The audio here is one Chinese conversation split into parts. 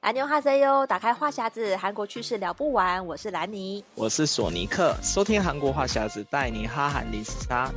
安妞哈塞哟，打开话匣子，韩国趣事聊不完。我是兰妮，我是索尼克，收听韩国话匣子，带你哈韩零时差。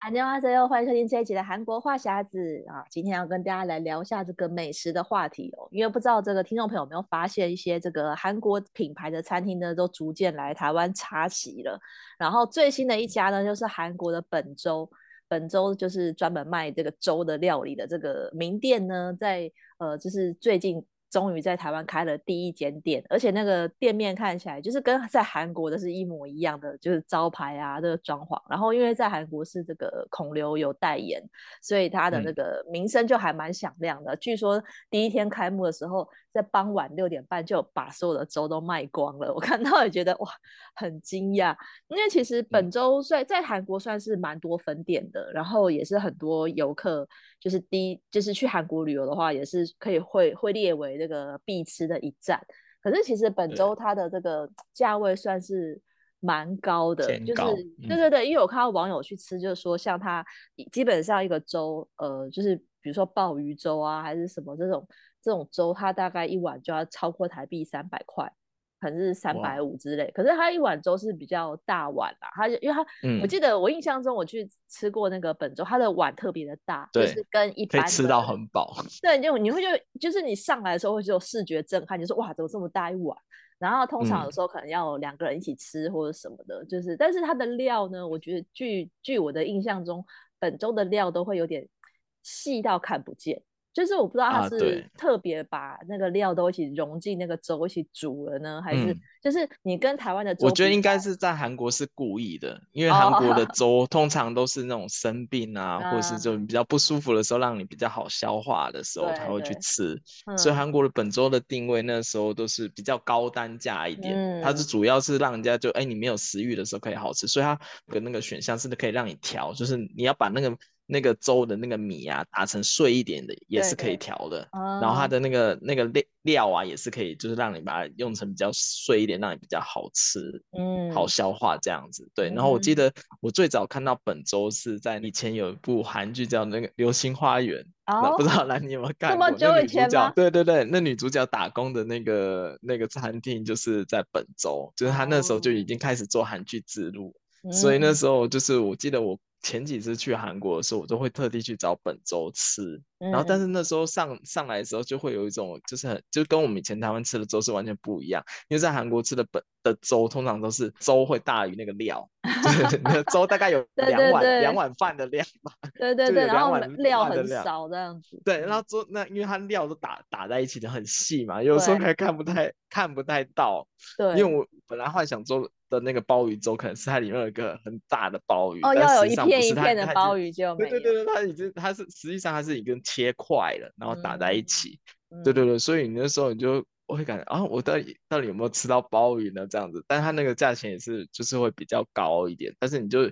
安妞哈塞哟，欢迎收听这一集的韩国话匣子啊！今天要跟大家来聊一下这个美食的话题哦，因为不知道这个听众朋友有没有发现，一些这个韩国品牌的餐厅呢，都逐渐来台湾插旗了。然后最新的一家呢，就是韩国的本周。本周就是专门卖这个粥的料理的这个名店呢，在呃，就是最近。终于在台湾开了第一间店，而且那个店面看起来就是跟在韩国的是一模一样的，就是招牌啊，这个装潢。然后因为在韩国是这个孔刘有代言，所以他的那个名声就还蛮响亮的。嗯。据说第一天开幕的时候，在傍晚六点半就把所有的粥都卖光了。我看到也觉得哇，很惊讶，因为其实本周在在韩国算是蛮多分店的，然后也是很多游客。就是第一，就是去韩国旅游的话，也是可以会会列为这个必吃的一站。可是其实本周它的这个价位算是蛮高的，高就是、嗯、对对对，因为我看到网友去吃，就是说像它基本上一个粥，呃，就是比如说鲍鱼粥啊，还是什么这种这种粥，它大概一碗就要超过台币三百块。可能是三百五之类，可是它一碗粥是比较大碗啦。它就因为它、嗯，我记得我印象中我去吃过那个本粥，它的碗特别的大，就是跟一般吃到很饱。对，就你会就就是你上来的时候会有视觉震撼，就说哇，怎么这么大一碗？然后通常有时候可能要两个人一起吃或者什么的，嗯、就是但是它的料呢，我觉得据据我的印象中，本粥的料都会有点细到看不见。就是我不知道他是特别把那个料都一起融进那个粥一起煮了呢，还是就是你跟台湾的粥，我觉得应该是在韩国是故意的，因为韩国的 粥通常都是那种生病啊，哦、或者是就比较不舒服的时候，让你比较好消化的时候才会去吃。所以韩国的本粥的定位那时候都是比较高单价一点，嗯，它是主要是让人家就哎、欸、你没有食欲的时候可以好吃，所以它的那个选项是可以让你调，就是你要把那个。那个粥的那个米啊，打成碎一点的也是可以调的，然后它的那个那个料料啊也是可以，就是让你把它用成比较碎一点，让你比较好吃，嗯，好消化这样子。对，然后我记得我最早看到本周是在以前有一部韩剧叫那个《流星花园》，哦，不知道兰你有没有看过？那么久以前吗？对对对，那女主角打工的那个那个餐厅就是在本粥，就是她那时候就已经开始做韩剧之路，所以那时候就是我记得我。前几次去韩国的时候，我都会特地去找本周吃，然后但是那时候上上来的时候，就会有一种就是很就跟我们以前台湾吃的粥是完全不一样，因为在韩国吃的本的粥通常都是粥会大于那个料，就是那个粥大概有两碗两碗饭的量吧，对对对，然后料很少这样子，对，然后粥那因为它料都打打在一起的很细嘛，有时候还看不太看不太到，对，因为我本来幻想粥。的那个鲍鱼粥可能是它里面有一个很大的鲍鱼，哦，要有一片一片的鲍鱼就没有。对对对，它已经它是实际上它是已经切块了，然后打在一起。嗯、对对对，所以你那时候你就会感觉啊，我到底到底有没有吃到鲍鱼呢？这样子，但它那个价钱也是就是会比较高一点，但是你就。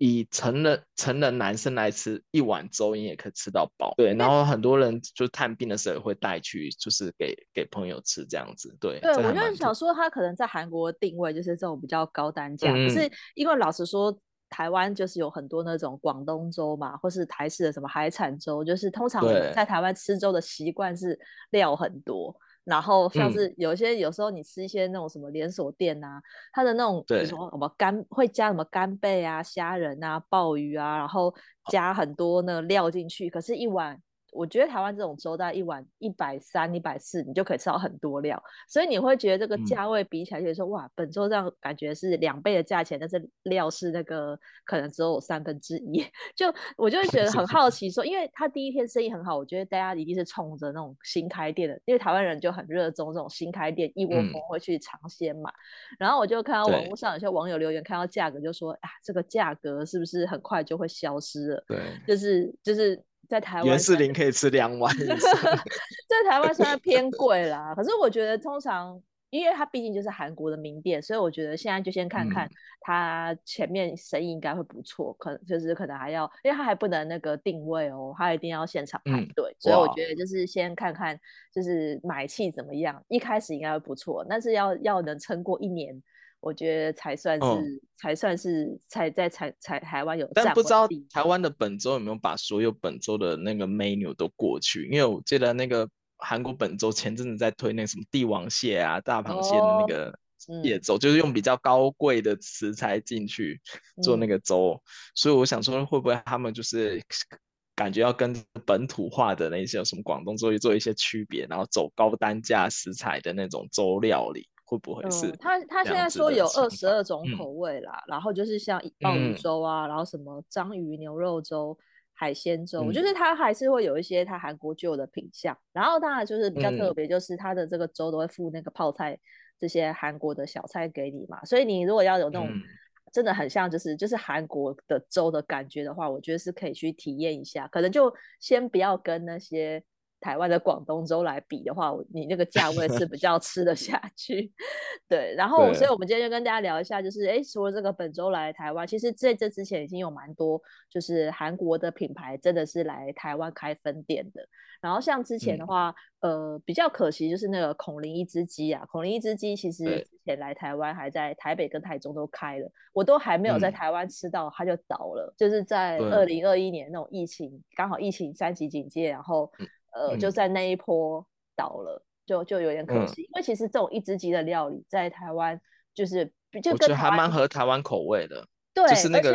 以成人成人男生来吃一碗粥，你也可以吃到饱。对，然后很多人就探病的时候也会带去，就是给给朋友吃这样子。对，对，我就是想说，他可能在韩国定位就是这种比较高单价，嗯，可是因为老实说，台湾就是有很多那种广东粥嘛，或是台式的什么海产粥，就是通常在台湾吃粥的习惯是料很多。然后像是有些、嗯、有时候你吃一些那种什么连锁店啊，它的那种比如说什么干会加什么干贝啊、虾仁啊、鲍鱼啊，然后加很多那个料进去，可是一碗。我觉得台湾这种粥大概一碗一百三、一百四，你就可以吃到很多料，所以你会觉得这个价位比起来，就是说、嗯、哇，本周这样感觉是两倍的价钱，但是料是那个可能只有三分之一。就我就会觉得很好 奇说，说因为他第一天生意很好，我觉得大家一定是冲着那种新开店的，因为台湾人就很热衷这种新开店，一窝蜂会去尝鲜嘛、嗯。然后我就看到网络上有些网友留言，看到价格就说啊，这个价格是不是很快就会消失了？对，就是就是。在台湾，袁世林可以吃两碗。在台湾虽然偏贵啦，可是我觉得通常，因为它毕竟就是韩国的名店，所以我觉得现在就先看看它前面生意应该会不错，可能就是可能还要，因为它还不能那个定位哦，它一定要现场排队，所以我觉得就是先看看就是买气怎么样，一开始应该会不错，但是要要能撑过一年。我觉得才算是、哦、才算是才在才才台湾有。但不知道台湾的本州有没有把所有本州的那个 menu 都过去？因为我记得那个韩国本周前阵子在推那什么帝王蟹啊、大螃蟹的那个蟹粥，哦、就是用比较高贵的食材进去做那个粥，嗯、所以我想说会不会他们就是。感觉要跟本土化的那些有什么广东粥做一些区别，然后走高单价食材的那种粥料理，会不会是、嗯？他他现在说有二十二种口味啦，嗯、然后就是像鲍鱼粥啊，嗯、然后什么章鱼牛肉粥、海鲜粥，嗯、就是它还是会有一些它韩国旧的品相。然后当然就是比较特别，就是它的这个粥都会附那个泡菜这些韩国的小菜给你嘛，所以你如果要有那种。嗯真的很像，就是就是韩国的粥的感觉的话，我觉得是可以去体验一下。可能就先不要跟那些台湾的广东粥来比的话，你那个 价位是比较吃得下去。对，然后所以我们今天就跟大家聊一下，就是哎，除了这个本周来台湾，其实在这之前已经有蛮多，就是韩国的品牌真的是来台湾开分店的。然后像之前的话，嗯、呃，比较可惜就是那个孔林一只鸡啊，孔林一只鸡其实之前来台湾还在台北跟台中都开了，我都还没有在台湾吃到，它就倒了，嗯、就是在二零二一年那种疫情，对刚好疫情三级警戒，然后、嗯、呃就在那一波倒了，就就有点可惜，嗯、因为其实这种一只鸡的料理在台湾就是就跟还蛮合台湾口味的。对，就是那个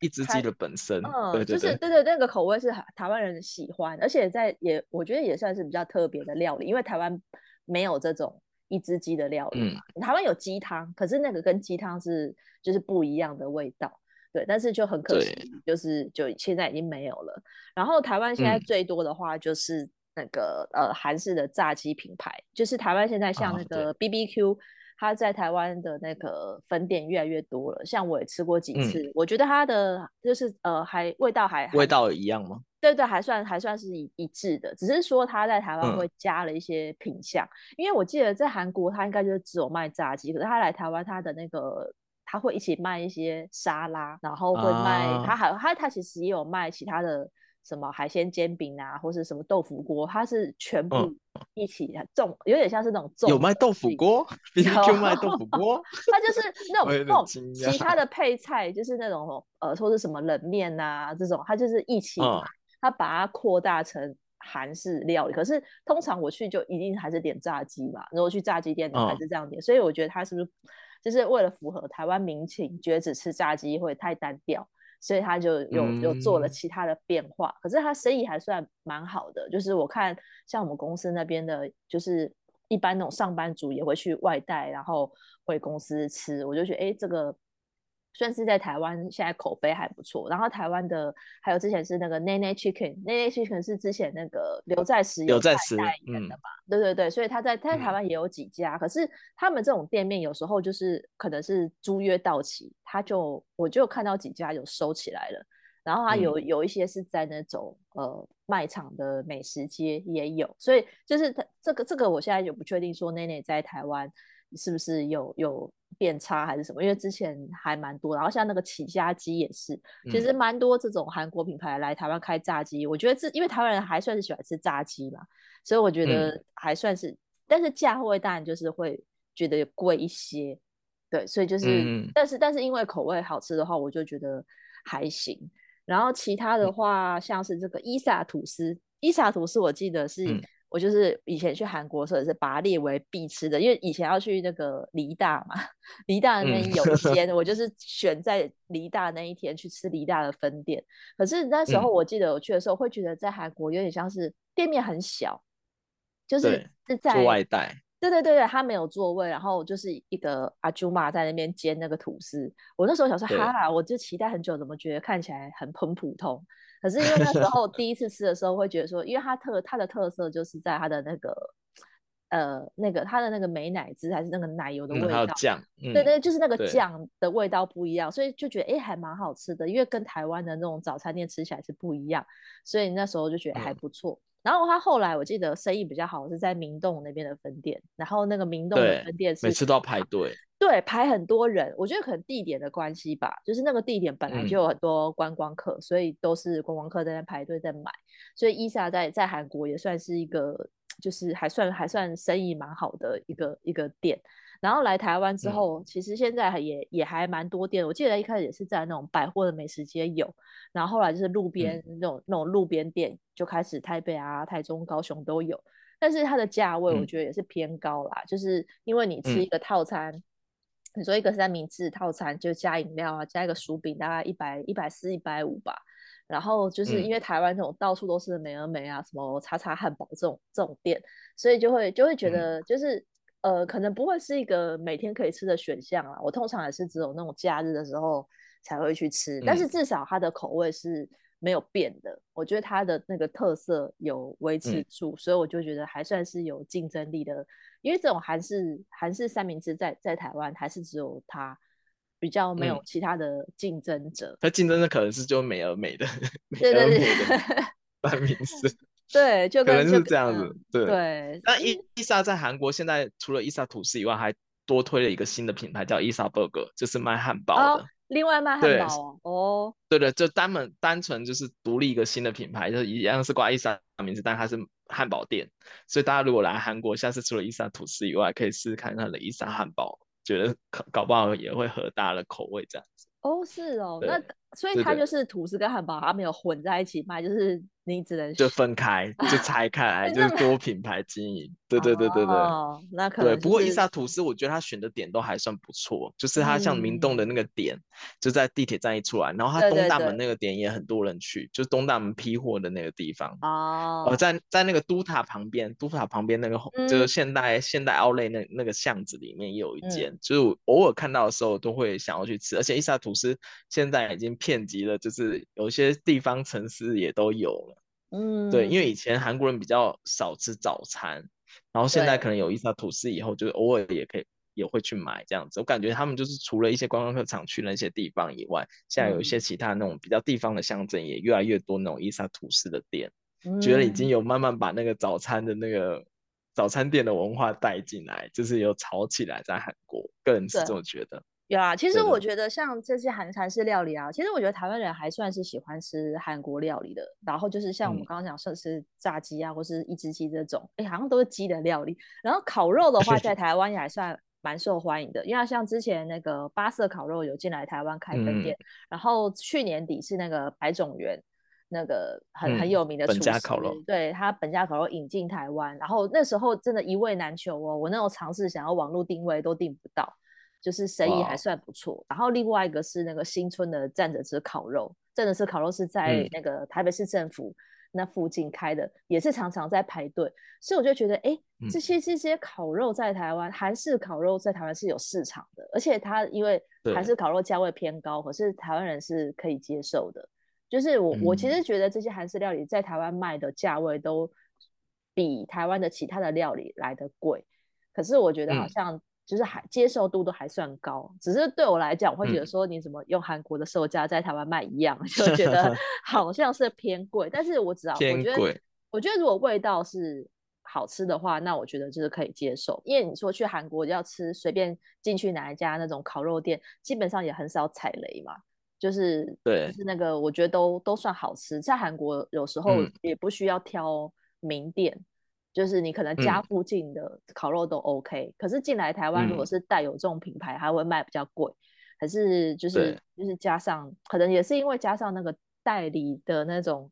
一只鸡的本身，嗯，对对对，就是对对，那个口味是台湾人喜欢，而且在也我觉得也算是比较特别的料理，因为台湾没有这种一只鸡的料理嘛。嗯，台湾有鸡汤，可是那个跟鸡汤是就是不一样的味道，对，但是就很可惜，就是就现在已经没有了。然后台湾现在最多的话就是那个呃韩式的炸鸡品牌，就是台湾现在像那个 BBQ。它在台湾的那个分店越来越多了，像我也吃过几次，嗯、我觉得它的就是呃还味道还味道一样吗？对对，还算还算是一一致的，只是说它在台湾会加了一些品相，嗯、因为我记得在韩国它应该就只有卖炸鸡，可是它来台湾它的那个它会一起卖一些沙拉，然后会卖它、啊、还他他其实也有卖其他的。什么海鲜煎饼啊，或是什么豆腐锅，他是全部一起重，嗯、有点像是那种重。有卖豆腐锅，BBQ 卖豆腐 锅，他就是那种那种其他的配菜，就是那种呃，说是什么冷面啊这种，他就是一起，嗯、它把它扩大成韩式料理。可是通常我去就一定还是点炸鸡嘛，如果去炸鸡店的还是这样点，嗯、所以我觉得他是不是就是为了符合台湾民情，觉得只吃炸鸡会太单调。所以他就有有做了其他的变化，嗯、可是他生意还算蛮好的。就是我看像我们公司那边的，就是一般那种上班族也会去外带，然后回公司吃，我就觉得哎、欸，这个。算是在台湾现在口碑还不错，然后台湾的还有之前是那个 Nene Chicken，Nene Chicken 是之前那个刘在石有代言的嘛，嗯、对对对，所以他在他在台湾也有几家，嗯、可是他们这种店面有时候就是可能是租约到期，他就我就看到几家有收起来了，然后他有、嗯、有一些是在那种呃卖场的美食街也有，所以就是他这个这个我现在就不确定说 Nene 在台湾是不是有有。变差还是什么？因为之前还蛮多，然后像那个起家鸡也是，其实蛮多这种韩国品牌来台湾开炸鸡。嗯、我觉得这因为台湾人还算是喜欢吃炸鸡嘛，所以我觉得还算是，嗯、但是价位当然就是会觉得贵一些，对，所以就是，嗯、但是但是因为口味好吃的话，我就觉得还行。然后其他的话，像是这个伊萨吐司，伊萨吐司我记得是。嗯我就是以前去韩国时候也是把它列为必吃的，因为以前要去那个梨大嘛，梨大那边有一间，嗯、我就是选在梨大那一天去吃梨大的分店。可是那时候我记得我去的时候，会觉得在韩国有点像是店面很小，就是是在做外带。对对对对，他没有座位，然后就是一个阿朱玛在那边煎那个吐司。我那时候想说，哈哈，我就期待很久，怎么觉得看起来很很普通？可是因为那时候第一次吃的时候，会觉得说，因为它特它的特色就是在它的那个呃那个它的那个美乃滋还是那个奶油的味道，酱，嗯、对对，就是那个酱的味道不一样，所以就觉得哎还蛮好吃的，因为跟台湾的那种早餐店吃起来是不一样，所以那时候就觉得还不错。嗯、然后他后来我记得生意比较好是在明洞那边的分店，然后那个明洞的分店是每次都要排队。对，排很多人，我觉得可能地点的关系吧，就是那个地点本来就有很多观光客，嗯、所以都是观光客在那排队在买，所以伊莎在在韩国也算是一个，就是还算还算生意蛮好的一个一个店。然后来台湾之后，嗯、其实现在也也还蛮多店。我记得一开始也是在那种百货的美食街有，然后后来就是路边那种、嗯、那种路边店就开始台北啊、台中、高雄都有。但是它的价位我觉得也是偏高啦，嗯、就是因为你吃一个套餐，嗯、你说一个三明治套餐就加饮料啊，加一个薯饼，大概一百一百四、一百五吧。然后就是因为台湾这种到处都是美而美啊，嗯、什么叉叉汉堡这种这种店，所以就会就会觉得就是、嗯、呃，可能不会是一个每天可以吃的选项啊。我通常也是只有那种假日的时候才会去吃，嗯、但是至少它的口味是。没有变的，我觉得它的那个特色有维持住，嗯、所以我就觉得还算是有竞争力的。因为这种韩式韩式三明治在在台湾还是只有它比较没有其他的竞争者。它竞争的可能是就美而美的，对对对，三明治，对，就可能是这样子，嗯、对。对那伊伊莎在韩国现在除了伊莎吐司以外，还多推了一个新的品牌叫伊莎 Burger，就是卖汉堡的。哦另外卖汉堡哦，对对，就单门单纯就是独立一个新的品牌，就是一样是挂伊莎名字，但它是汉堡店，所以大家如果来韩国，下次除了伊莎吐司以外，可以试试看它的伊莎汉堡，觉得搞不好也会合大家的口味这样子。哦，是哦，那所以它就是吐司跟汉堡，它没有混在一起卖，就是。你只能就分开，就拆开来，就是多品牌经营。对对对对对，哦那可能对。不过伊莎吐司，我觉得他选的点都还算不错，就是他像明洞的那个点，就在地铁站一出来，然后他东大门那个点也很多人去，就是东大门批货的那个地方。哦。呃，在在那个都塔旁边，都塔旁边那个就是现代现代 Outlet 那那个巷子里面也有一间，就是偶尔看到的时候都会想要去吃，而且伊莎吐司现在已经遍及了，就是有些地方城市也都有了。嗯，对，因为以前韩国人比较少吃早餐，然后现在可能有伊萨吐司以后，就偶尔也可以也会去买这样子。我感觉他们就是除了一些观光客常去那些地方以外，现在有一些其他那种比较地方的乡镇也越来越多那种伊萨吐司的店，嗯、觉得已经有慢慢把那个早餐的那个早餐店的文化带进来，就是有炒起来在韩国，个人是这么觉得。有啊，其实我觉得像这些韩韩式料理啊，其实我觉得台湾人还算是喜欢吃韩国料理的。然后就是像我们刚刚讲，说是炸鸡啊，或是一只鸡这种，哎，好像都是鸡的料理。然后烤肉的话，在 台湾也还算蛮受欢迎的，因为像之前那个八色烤肉有进来台湾开分店，然后去年底是那个白种园，那个很很有名的本家烤肉，对他本家烤肉引进台湾，然后那时候真的一位难求哦，我那种尝试想要网络定位都订不到。就是生意还算不错。然后另外一个是那个新村的站着吃烤肉，站着吃烤肉是在那个台北市政府那附近开的，嗯、也是常常在排队，所以我就觉得，哎，这些这些烤肉在台湾，韩式烤肉在台湾是有市场的，而且它因为韩式烤肉价位偏高，可是台湾人是可以接受的。就是我、嗯、我其实觉得这些韩式料理在台湾卖的价位都比台湾的其他的料理来得贵，可是我觉得好像、嗯。就是还接受度都还算高，只是对我来讲，我会觉得说你怎么用韩国的售价在台湾卖一样，嗯、就觉得 好像是偏贵。但是我知道，我觉得，我觉得如果味道是好吃的话，那我觉得就是可以接受。因为你说去韩国要吃随便进去哪一家那种烤肉店，基本上也很少踩雷嘛。就是对，就是那个我觉得都都算好吃。在韩国有时候也不需要挑名店。嗯就是你可能家附近的烤肉都 OK，嗯、可是进来台湾如果是带有这种品牌，还会卖比较贵。还是就是就是加上，可能也是因为加上那个代理的那种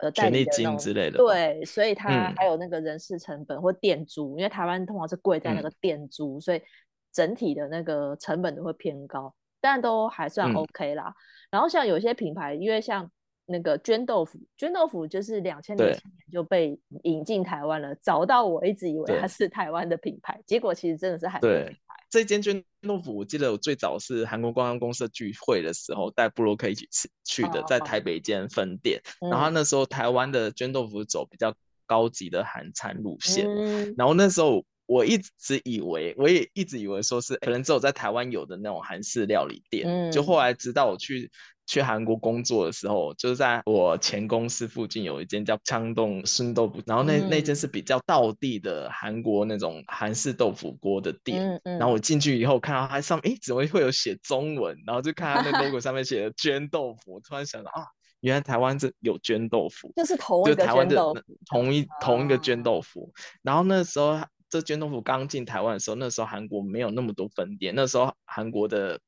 呃代理金之类的，对，所以它还有那个人事成本或店租，嗯、因为台湾通常是贵在那个店租，嗯、所以整体的那个成本都会偏高，但都还算 OK 啦。嗯、然后像有些品牌，因为像。那个绢豆腐，绢豆腐就是两千年前就被引进台湾了。对早到我一直以为它是台湾的品牌，对结果其实真的是韩国品牌。这间绢豆腐，我记得我最早是韩国观光公司聚会的时候带布洛克一起吃去的，在台北一间分店。哦、然后那时候台湾的绢豆腐走比较高级的韩餐路线，嗯、然后那时候我一直以为，我也一直以为说是可能只有在台湾有的那种韩式料理店，嗯、就后来直到我去。去韩国工作的时候，就是在我前公司附近有一间叫昌洞生豆腐，然后那、嗯、那间是比较道地的韩国那种韩式豆腐锅的店。嗯嗯、然后我进去以后看到它上面，诶，怎么会有写中文？然后就看它那 logo 上面写的绢豆腐，我突然想到啊，原来台湾这有绢豆腐，就是同一个台湾的同一同一个绢豆腐。然后那时候这绢豆腐刚进台湾的时候，那时候韩国没有那么多分店，那时候韩国的。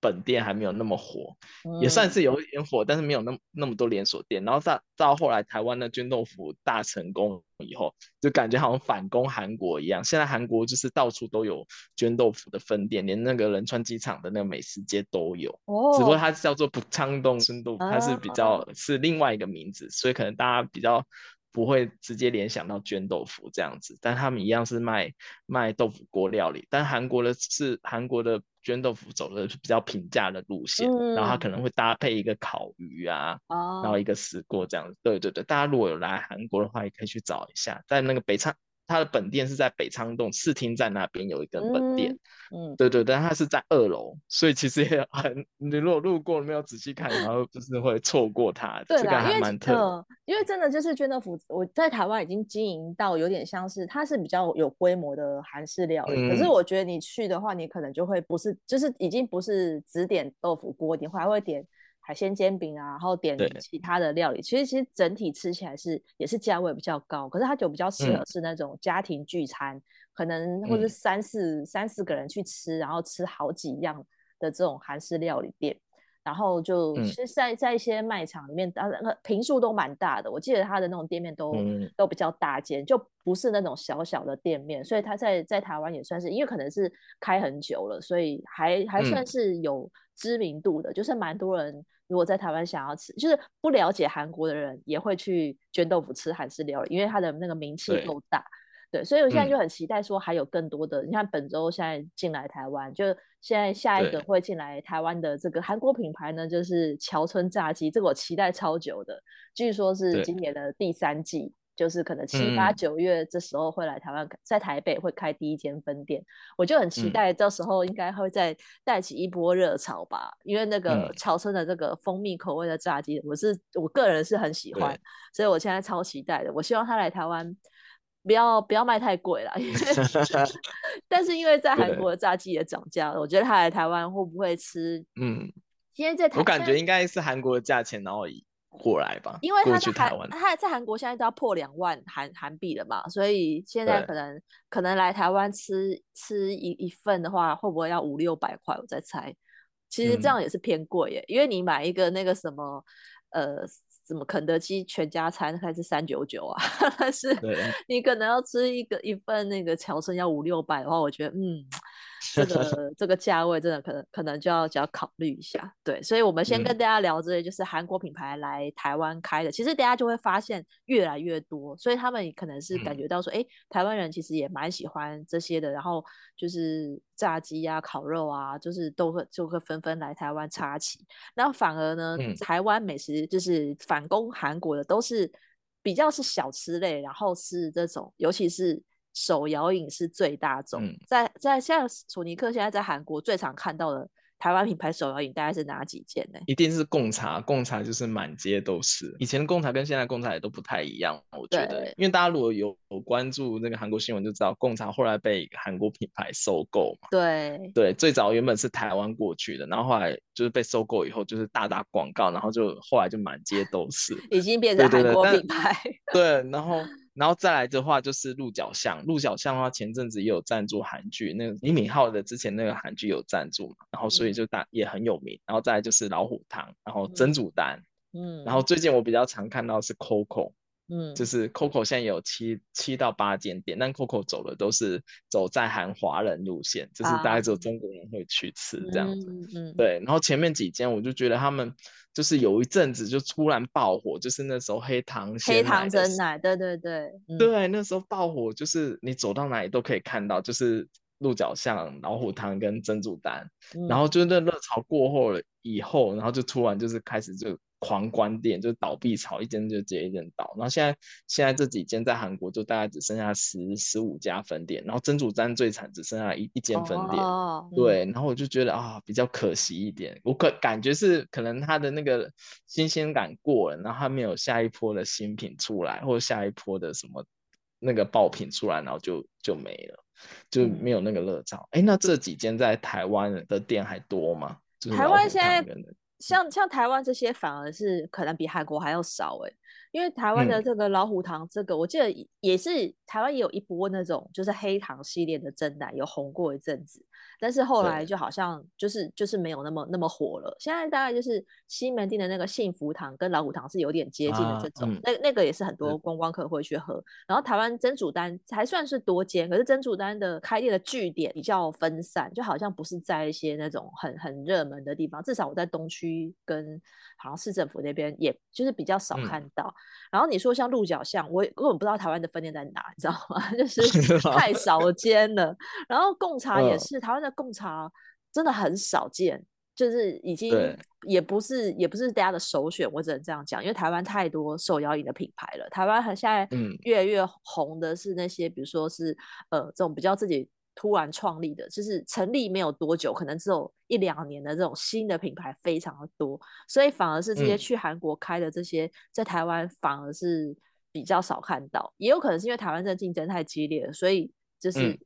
本店还没有那么火，也算是有一点火，嗯、但是没有那么那么多连锁店。然后到到后来，台湾的绢豆腐大成功以后，就感觉好像反攻韩国一样。现在韩国就是到处都有绢豆腐的分店，连那个仁川机场的那个美食街都有。哦，只不过它叫做不昌洞绢豆腐，它是比较、啊、是另外一个名字，所以可能大家比较不会直接联想到卷豆腐这样子。但他们一样是卖卖豆腐锅料理，但韩国的是韩国的。卷豆腐走的是比较平价的路线，嗯、然后它可能会搭配一个烤鱼啊，哦、然后一个石锅这样子。对对对，大家如果有来韩国的话，也可以去找一下，在那个北昌。它的本店是在北仓洞四厅站那边有一个本店，嗯，嗯对对，但它是在二楼，所以其实也很，你如果路过没有仔细看，然后就是会错过它。对啦，这个还蛮特因为真的就是绢豆腐，我在台湾已经经营到有点像是它是比较有规模的韩式料理，嗯、可是我觉得你去的话，你可能就会不是，就是已经不是只点豆腐锅，你还会点。海鲜煎饼啊，然后点其他的料理，其实其实整体吃起来是也是价位比较高，可是它就比较适合是那种家庭聚餐，嗯、可能或者三四、嗯、三四个人去吃，然后吃好几样的这种韩式料理店，然后就其实在在一些卖场里面，当然平数都蛮大的，我记得它的那种店面都、嗯、都比较大间，就不是那种小小的店面，所以它在在台湾也算是，因为可能是开很久了，所以还还算是有知名度的，嗯、就是蛮多人。如果在台湾想要吃，就是不了解韩国的人也会去卷豆腐吃韩式料理，因为它的那个名气够大。对，所以我现在就很期待说还有更多的，嗯、你看本周现在进来台湾，就现在下一个会进来台湾的这个韩国品牌呢，就是桥村炸鸡，这个我期待超久的，据说是今年的第三季。就是可能七八九月这时候会来台湾，嗯、在台北会开第一间分店，我就很期待到时候应该会再带起一波热潮吧。嗯、因为那个桥村的这个蜂蜜口味的炸鸡，我是我个人是很喜欢，所以我现在超期待的。我希望他来台湾不要不要卖太贵了，但是因为在韩国的炸鸡也涨价了，我觉得他来台湾会不会吃？嗯，因为在台，我感觉应该是韩国的价钱然后。过来吧，因为他在韩，他在韩国现在都要破两万韩韩币了嘛，所以现在可能可能来台湾吃吃一一份的话，会不会要五六百块？我在猜，其实这样也是偏贵耶，嗯、因为你买一个那个什么呃什么肯德基全家餐还是三九九啊，但是你可能要吃一个一份那个乔生要五六百的话，我觉得嗯。这个这个价位真的可能可能就要就要考虑一下，对，所以我们先跟大家聊这些，就是韩国品牌来台湾开的，嗯、其实大家就会发现越来越多，所以他们可能是感觉到说，哎、嗯，台湾人其实也蛮喜欢这些的，然后就是炸鸡啊、烤肉啊，就是都会就会纷纷来台湾插旗，那反而呢，嗯、台湾美食就是反攻韩国的都是比较是小吃类，然后是这种，尤其是。手摇饮是最大宗，嗯、在在像索尼克现在在韩国最常看到的台湾品牌手摇饮大概是哪几件呢？一定是贡茶，贡茶就是满街都是。以前的贡茶跟现在贡茶也都不太一样，我觉得，因为大家如果有有关注那个韩国新闻就知道，贡茶后来被韩国品牌收购嘛。对对，最早原本是台湾过去的，然后后来就是被收购以后，就是大打广告，然后就后来就满街都是，已经变成韩国品牌。对，然后。然后再来的话就是鹿角巷，鹿角巷的话前阵子也有赞助韩剧，那个李敏镐的之前那个韩剧有赞助嘛，然后所以就大也很有名。然后再来就是老虎堂，然后甄祖丹，嗯，然后最近我比较常看到是 Coco，嗯，就是 Coco 现在有七七到八间店，但 Coco 走的都是走在韩华人路线，就是大概只有中国人会去吃这样子，嗯，嗯对。然后前面几间我就觉得他们。就是有一阵子就突然爆火，就是那时候黑糖黑糖珍奶，对对对，嗯、对，那时候爆火，就是你走到哪里都可以看到，就是鹿角巷、老虎汤跟珍珠丹，嗯、然后就那热潮过后了以后，然后就突然就是开始就。狂关店，就倒闭潮，一间就接一间倒。然后现在现在这几间在韩国就大概只剩下十十五家分店，然后真主站最惨，只剩下一一间分店。哦、对，然后我就觉得啊，比较可惜一点。我可感觉是可能它的那个新鲜感过了，然后它没有下一波的新品出来，或者下一波的什么那个爆品出来，然后就就没了，就没有那个热潮。哎、嗯，那这几间在台湾的店还多吗？就是、台湾现在。像像台湾这些反而是可能比韩国还要少哎，因为台湾的这个老虎糖，这个、嗯、我记得也是台湾也有一波那种就是黑糖系列的蒸奶有红过一阵子，但是后来就好像就是就是没有那么那么火了。现在大概就是西门町的那个幸福堂跟老虎堂是有点接近的这种，啊嗯、那那个也是很多观光客会去喝。然后台湾珍珠丹还算是多间，可是珍珠丹的开店的据点比较分散，就好像不是在一些那种很很热门的地方，至少我在东区跟好像市政府那边，也就是比较少看到。嗯、然后你说像鹿角巷，我根本不知道台湾的分店在哪，你知道吗？就是太少见了。然后贡茶也是，台湾的贡茶真的很少见，就是已经也不是也不是大家的首选，我只能这样讲，因为台湾太多手摇饮的品牌了。台湾现在越来越红的是那些，比如说是呃这种比较自己。突然创立的，就是成立没有多久，可能只有一两年的这种新的品牌非常的多，所以反而是这些去韩国开的这些，嗯、在台湾反而是比较少看到，也有可能是因为台湾这竞争太激烈了，所以就是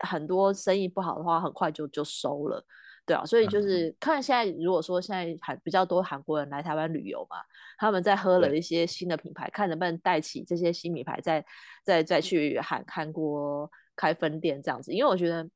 很多生意不好的话，很快就就收了，对啊，所以就是看现在如果说现在还比较多韩国人来台湾旅游嘛，他们在喝了一些新的品牌，看能不能带起这些新品牌再再再去韩韩国。开分店这样子，因为我觉得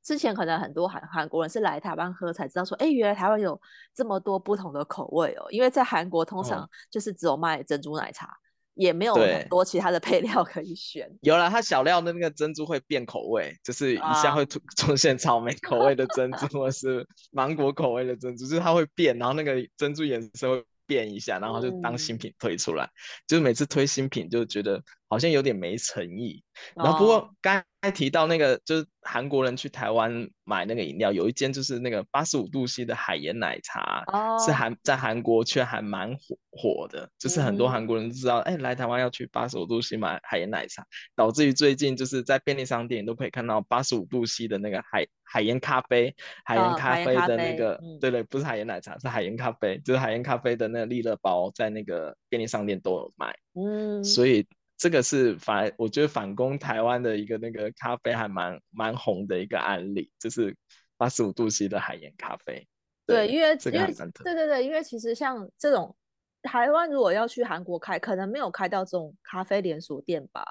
之前可能很多韩韩国人是来台湾喝才知道说，哎，原来台湾有这么多不同的口味哦。因为在韩国通常就是只有卖珍珠奶茶，嗯、也没有很多其他的配料可以选。有了，它小料的那个珍珠会变口味，就是一下会出 出现草莓口味的珍珠，或是芒果口味的珍珠，就是它会变，然后那个珍珠颜色会变一下，然后就当新品推出来。嗯、就是每次推新品就觉得好像有点没诚意。然后不过刚才提到那个就是。韩国人去台湾买那个饮料，有一间就是那个八十五度 C 的海盐奶茶，oh. 是韩在韩国却还蛮火火的，就是很多韩国人知道，哎、mm. 欸，来台湾要去八十五度 C 买海盐奶茶，导致于最近就是在便利商店都可以看到八十五度 C 的那个海海盐咖啡，海盐咖啡的那个，对、oh, 对，不是海盐奶茶，是海盐咖啡，就是海盐咖啡的那个利乐包，在那个便利商店都有卖，嗯，mm. 所以。这个是反，我觉得反攻台湾的一个那个咖啡还蛮蛮红的一个案例，就是八十五度 C 的海盐咖啡。对，对，因为因为对对对，因为其实像这种台湾如果要去韩国开，可能没有开到这种咖啡连锁店吧。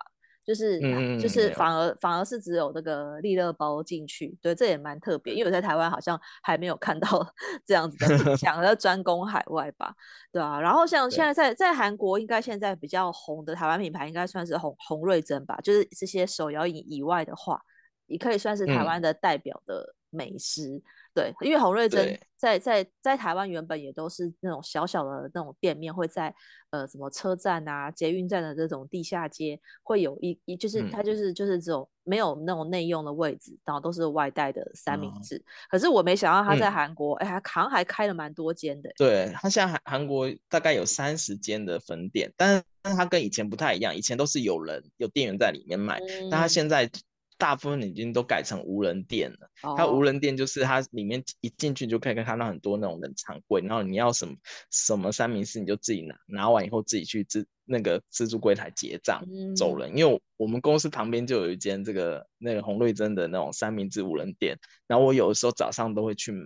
就是、嗯、就是反而反而是只有那个利乐包进去，对，这也蛮特别，因为我在台湾好像还没有看到 这样子的品项，要专攻海外吧，对啊。然后像现在在在韩国，应该现在比较红的台湾品牌，应该算是红红瑞珍吧，就是这些手摇饮以外的话，也可以算是台湾的代表的美食。嗯对，因为洪瑞珍在在在台湾原本也都是那种小小的那种店面，会在呃什么车站啊、捷运站的这种地下街，会有一一就是它就是就是这种没有那种内用的位置，然后都是外带的三明治。嗯、可是我没想到他在韩国，哎、嗯，好像还开了蛮多间的。对，他现在韩韩国大概有三十间的分店，但是但是他跟以前不太一样，以前都是有人有店员在里面卖，嗯、但他现在。大部分已经都改成无人店了。它无人店就是它里面一进去就可以看到很多那种冷藏柜，然后你要什么什么三明治你就自己拿，拿完以后自己去自那个自助柜台结账走人。因为我们公司旁边就有一间这个那个洪瑞珍的那种三明治无人店，然后我有的时候早上都会去买。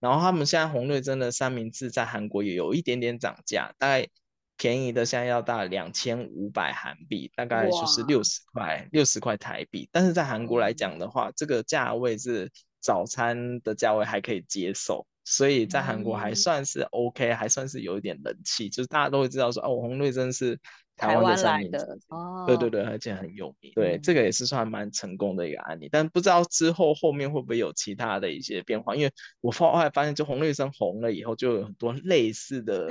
然后他们现在洪瑞珍的三明治在韩国也有一点点涨价，大概。便宜的现在要到两千五百韩币，大概就是六十块，六十块台币。但是在韩国来讲的话，这个价位是早餐的价位还可以接受，所以在韩国还算是 OK，、嗯、还算是有一点人气，就是大家都会知道说，哦，洪瑞真是。台湾的三明治，哦，对对对，而且很有名。对，嗯、这个也是算蛮成功的一个案例，但不知道之后后面会不会有其他的一些变化。因为我后来发现，就红绿灯红了以后，就有很多类似的、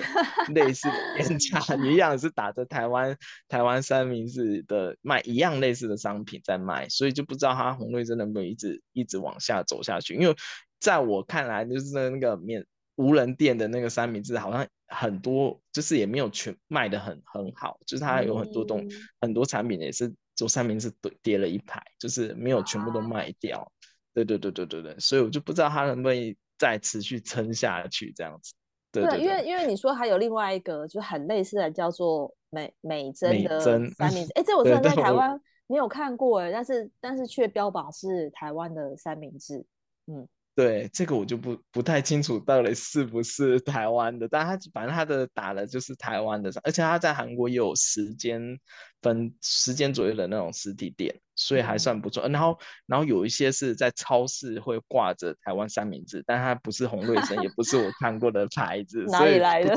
类似的店家 一样是打着台湾台湾三明治的卖一样类似的商品在卖，所以就不知道它红绿灯能不能一直一直往下走下去。因为在我看来，就是那个面。无人店的那个三明治好像很多，就是也没有全卖的很很好，就是它有很多东、嗯、很多产品也是做三明治叠了一排，就是没有全部都卖掉。啊、对对对对对对，所以我就不知道它能不能再持续撑下去这样子。对，对，对，对，因为因为你说还有另外一个就很类似的叫做美美珍的三明治，哎，这我真的在台湾没有看过哎，但是但是却标榜是台湾的三明治，嗯。对，这个我就不不太清楚到底是不是台湾的，但他反正他的打的就是台湾的，而且他在韩国也有时间分时间左右的那种实体店，所以还算不错。嗯、然后然后有一些是在超市会挂着台湾三明治，但它不是红瑞生，也不是我看过的牌子，哪里来的？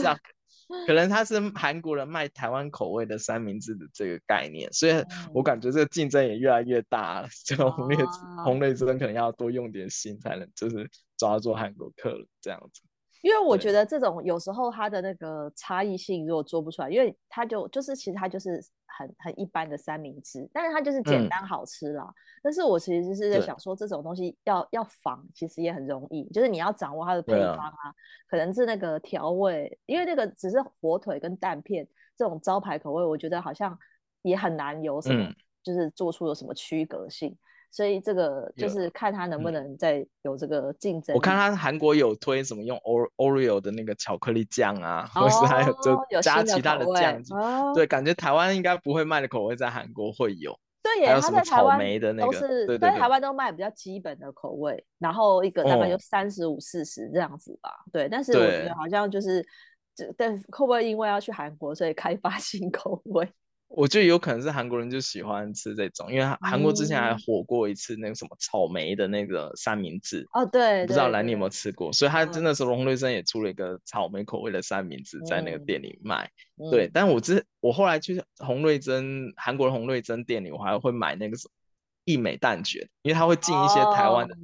可能他是韩国人卖台湾口味的三明治的这个概念，所以我感觉这个竞争也越来越大了。这个红绿红绿灯可能要多用点心，才能就是抓住韩国客人这样子。因为我觉得这种有时候它的那个差异性如果做不出来，因为它就就是其实它就是很很一般的三明治，但是它就是简单好吃啦。嗯、但是我其实是在想说，这种东西要要仿，其实也很容易，就是你要掌握它的配方啊，啊可能是那个调味，因为那个只是火腿跟蛋片这种招牌口味，我觉得好像也很难有什么，嗯、就是做出有什么区隔性。所以这个就是看他能不能再有这个竞争。我看他韩国有推什么用 Oreo 的那个巧克力酱啊，哦、或是还有就加其他的酱。哦、对，感觉台湾应该不会卖的口味在韩国会有。对耶，还有什么草莓的那个，都是在台湾都卖比较基本的口味，然后一个大概就三十五四十这样子吧。哦、对，但是我觉得好像就是，这但 会不会因为要去韩国，所以开发新口味？我觉得有可能是韩国人就喜欢吃这种，因为韩国之前还火过一次那个什么草莓的那个三明治哦，对，不知道兰你有没有吃过？所以他真的是洪瑞珍也出了一个草莓口味的三明治在那个店里卖。对，但我之我后来去红瑞珍韩国的洪瑞珍店里，我还会买那个什么一美蛋卷，因为他会进一些台湾的。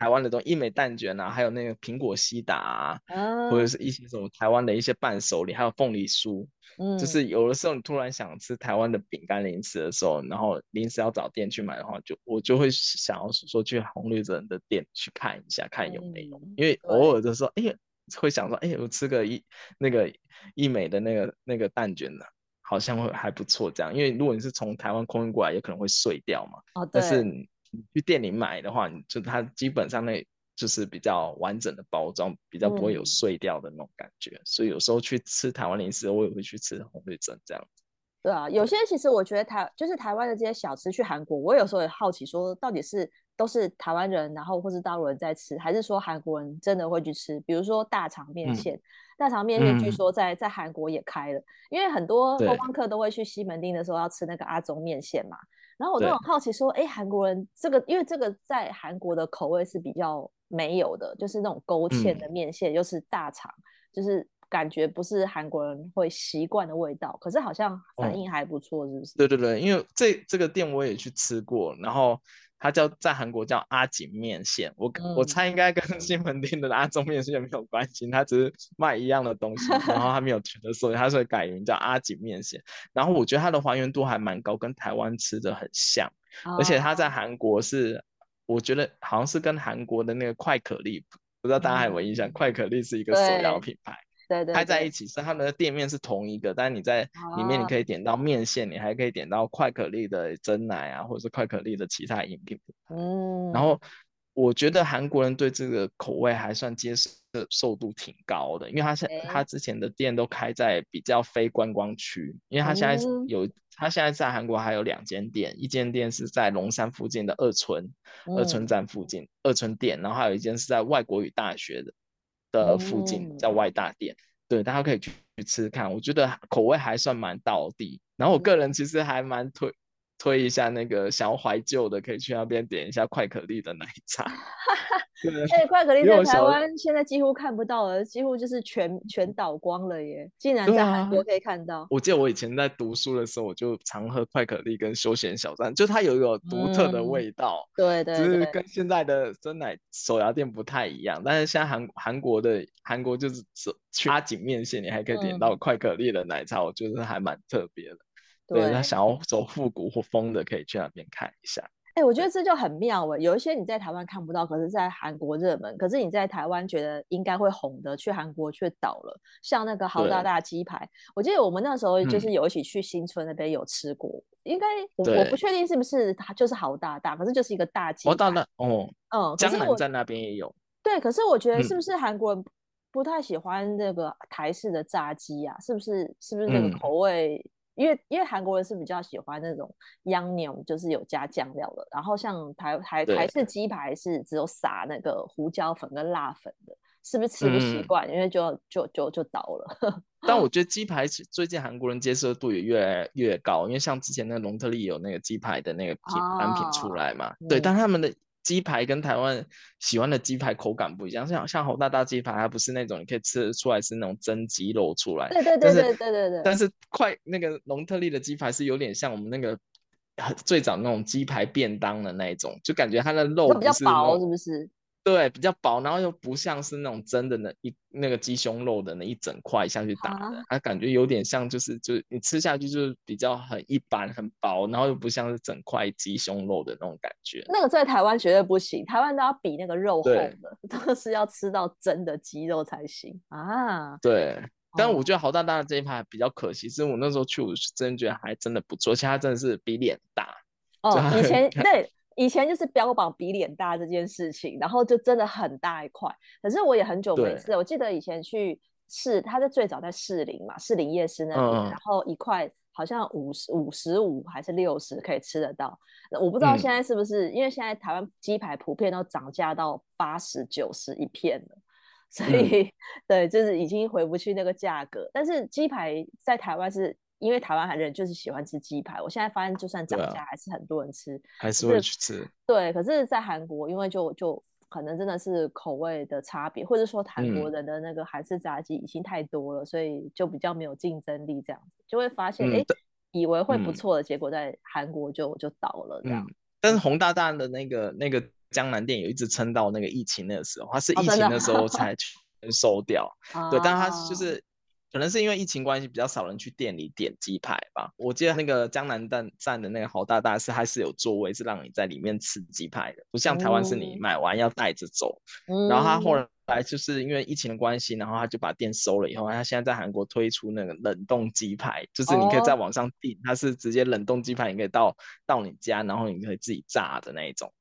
台湾的东西，一美蛋卷啊，还有那个苹果西打啊，啊或者是一些什么台湾的一些伴手礼，还有凤梨酥，嗯，就是有的时候你突然想吃台湾的饼干零食的时候，然后临时要找店去买的话，就我就会想要说去红绿灯的店去看一下，看有没有，嗯、因为偶尔的时候，哎呀对，会想说，哎，我吃个一那个一美的那个那个蛋卷呢，好像会还不错这样，因为如果你是从台湾空运过来，也可能会碎掉嘛，哦，对，但是。你去店里买的话，你就它基本上那就是比较完整的包装，比较不会有碎掉的那种感觉。嗯、所以有时候去吃台湾零食，我也会去吃红绿珍这样子。对啊，有些其实我觉得台就是台湾的这些小吃，去韩国，我有时候也好奇说，到底是都是台湾人，然后或是大陆人在吃，还是说韩国人真的会去吃？比如说大肠面线，嗯、大肠面线据说在、嗯、在韩国也开了，因为很多观光客都会去西门町的时候要吃那个阿宗面线嘛。然后我都很好奇，说，哎对，韩国人这个，因为这个在韩国的口味是比较没有的，就是那种勾芡的面线，又、嗯、是大肠，就是感觉不是韩国人会习惯的味道。可是好像反应还不错，是不是？嗯、对对对，因为这这个店我也去吃过，然后。它叫在韩国叫阿锦面线，我、嗯、我猜应该跟西门町的阿中面线没有关系，它只是卖一样的东西，然后它没有全的，所以它是改名叫阿锦面线。然后我觉得它的还原度还蛮高，跟台湾吃的很像，哦、而且它在韩国是，我觉得好像是跟韩国的那个快可丽，不知道大家还有没有印象？嗯、快可丽是一个手摇品牌。对对，开在一起是他们的店面是同一个，但是你在里面你可以点到面线，你还可以点到快可丽的珍奶啊，或者是快可丽的其他饮品。嗯，然后我觉得韩国人对这个口味还算接受度挺高的，因为他现他之前的店都开在比较非观光区，因为他现在有他现在在韩国还有两间店，一间店是在龙山附近的二村二村站附近二村店，然后还有一间是在外国语大学的。的附近叫外大店，嗯、对，大家可以去去吃吃看，我觉得口味还算蛮到地。然后我个人其实还蛮推推一下那个想要怀旧的，可以去那边点一下快可丽的奶茶。哎，快可丽在台湾现在几乎看不到了，几乎就是全全倒光了耶！竟然在韩国可以看到。我记得我以前在读书的时候，我就常喝快可丽跟休闲小站，就它有一个独特的味道。对对，就是跟现在的真奶手摇店不太一样。但是现在韩韩国的韩国就是去阿景面线，你还可以点到快可丽的奶茶，我觉得还蛮特别的。对，他想要走复古或风的，可以去那边看一下。哎、欸，我觉得这就很妙哎，有一些你在台湾看不到，可是在韩国热门，可是你在台湾觉得应该会红的，去韩国却倒了。像那个豪大大鸡排，我记得我们那时候就是有一起去新村那边有吃过，嗯、应该我我不确定是不是它就是豪大大，可是就是一个大鸡排。豪大大哦，嗯，江南在那边也有。对，可是我觉得是不是韩国人不太喜欢那个台式的炸鸡啊？嗯、是不是？是不是那个口味？因为因为韩国人是比较喜欢那种央牛，就是有加酱料的。然后像台台台式鸡排是只有撒那个胡椒粉跟辣粉的，是不是吃不习惯？嗯、因为就就就就倒了。但我觉得鸡排最近韩国人接受度也越来越高，因为像之前那个隆特利有那个鸡排的那个品单品出来嘛，哦、对，但他们的。鸡排跟台湾喜欢的鸡排口感不一样，像像侯大大鸡排，它不是那种你可以吃得出来是那种真鸡肉出来，对对对对对对对。但是快那个农特利的鸡排是有点像我们那个最早那种鸡排便当的那一种，就感觉它的肉比较薄，是不是？对，比较薄，然后又不像是那种真的那一那个鸡胸肉的那一整块下去打的，它、啊、感觉有点像就是就是你吃下去就是比较很一般很薄，然后又不像是整块鸡胸肉的那种感觉。那个在台湾绝对不行，台湾都要比那个肉厚的，都是要吃到真的鸡肉才行啊。对，但我觉得好大大的这一盘比较可惜，是我那时候去，我是真的觉得还真的不错，而且它真的是比脸大。哦，以前对。以前就是标榜比脸大这件事情，然后就真的很大一块。可是我也很久没吃了，我记得以前去士，他在最早在士林嘛，士林夜市那边，嗯、然后一块好像五十五十五还是六十可以吃得到。我不知道现在是不是，嗯、因为现在台湾鸡排普遍都涨价到八十九十一片了，所以、嗯、对，就是已经回不去那个价格。但是鸡排在台湾是。因为台湾人就是喜欢吃鸡排，我现在发现就算涨价，还是很多人吃，还是会去吃。对，可是，在韩国，因为就就可能真的是口味的差别，或者说韩国人的那个韩式炸鸡已经太多了，嗯、所以就比较没有竞争力，这样子就会发现，哎、嗯，以为会不错的结果，在韩国就就倒了这样。嗯、但是洪大大的那个那个江南店有一直撑到那个疫情那个时候，他是疫情的时候才 收掉。哦、对，但他就是。可能是因为疫情关系，比较少人去店里点鸡排吧。我记得那个江南站站的那个好大大是还是有座位，是让你在里面吃鸡排的，不像台湾是你买完要带着走。嗯、然后他后来就是因为疫情的关系，然后他就把店收了以后，他现在在韩国推出那个冷冻鸡排，就是你可以在网上订，它、哦、是直接冷冻鸡排，你可以到到你家，然后你可以自己炸的那一种。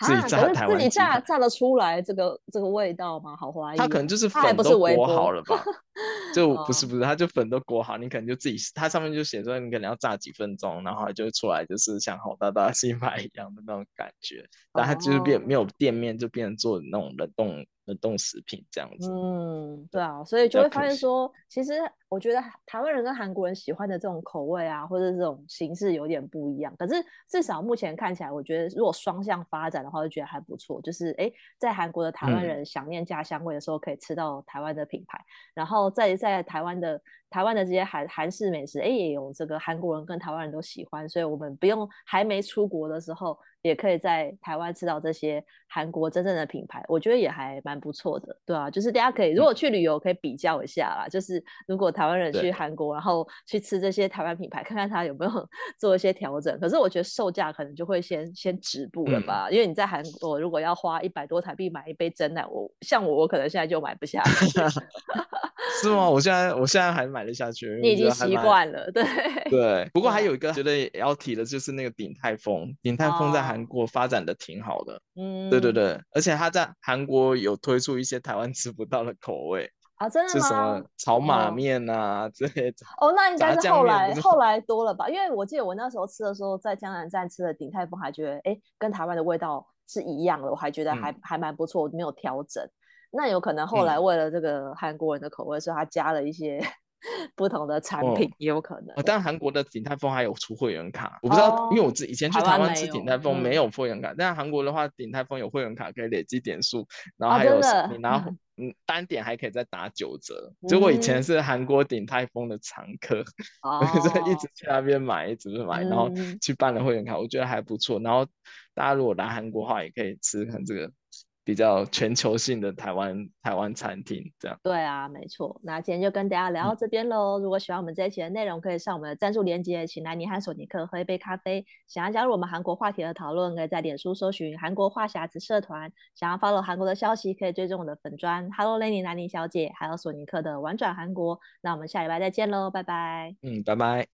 自己炸台湾，自己炸炸得出来这个这个味道吗？好怀疑。它可能就是粉都裹好了吧？就不是不是，它就粉都裹好，你可能就自己，它上面就写说你可能要炸几分钟，然后就会出来，就是像好大大鸡排一样的那种感觉。但它就是变没有店面，就变成做那种冷冻。冷冻食品这样子，嗯，对啊，所以就会发现说，其实我觉得台湾人跟韩国人喜欢的这种口味啊，或者这种形式有点不一样。可是至少目前看起来，我觉得如果双向发展的话，就觉得还不错。就是哎，在韩国的台湾人想念家乡味的时候，可以吃到台湾的品牌，嗯、然后在在台湾的台湾的这些韩韩式美食，哎，也有这个韩国人跟台湾人都喜欢，所以我们不用还没出国的时候。也可以在台湾吃到这些韩国真正的品牌，我觉得也还蛮不错的，对啊，就是大家可以如果去旅游可以比较一下啦，嗯、就是如果台湾人去韩国，然后去吃这些台湾品牌，看看他有没有 做一些调整。可是我觉得售价可能就会先先止步了吧，嗯、因为你在韩国如果要花一百多台币买一杯真奶，我像我我可能现在就买不下去。是吗？我现在我现在还买得下去，你已经习惯了，对 对。不过还有一个觉得也要提的就是那个鼎泰丰，鼎泰丰在韩国发展的挺好的，嗯，对对对，而且他在韩国有推出一些台湾吃不到的口味啊，真的吗？是什么炒马面啊之类的？哦，那应该是后来后来多了吧？因为我记得我那时候吃的时候，在江南站吃的鼎泰丰，还觉得哎，跟台湾的味道是一样的，我还觉得还还蛮不错，没有调整。那有可能后来为了这个韩国人的口味，所以他加了一些。不同的产品也有可能，哦，但韩国的鼎泰丰还有出会员卡，我不知道，因为我自以前去台湾吃鼎泰丰没有会员卡，但韩国的话，鼎泰丰有会员卡可以累积点数，然后还有你拿 嗯单点还可以再打九折，结果以前是韩国鼎泰丰的常客，就一直去那边买，一直买，然后去办了会员卡，我觉得还不错。然后大家如果来韩国的话，也可以吃看这个。比较全球性的台湾台湾餐厅这样。对啊，没错。那今天就跟大家聊到这边喽。嗯、如果喜欢我们这一期的内容，可以上我们的赞助链接，请来尼和索尼克喝一杯咖啡。想要加入我们韩国话题的讨论，可以在脸书搜寻韩国话匣子社团。想要 follow 韩国的消息，可以追踪我的粉砖 Hello Lenny 南妮小姐，还有索尼克的玩转韩国。那我们下礼拜再见喽，拜拜。嗯，拜拜。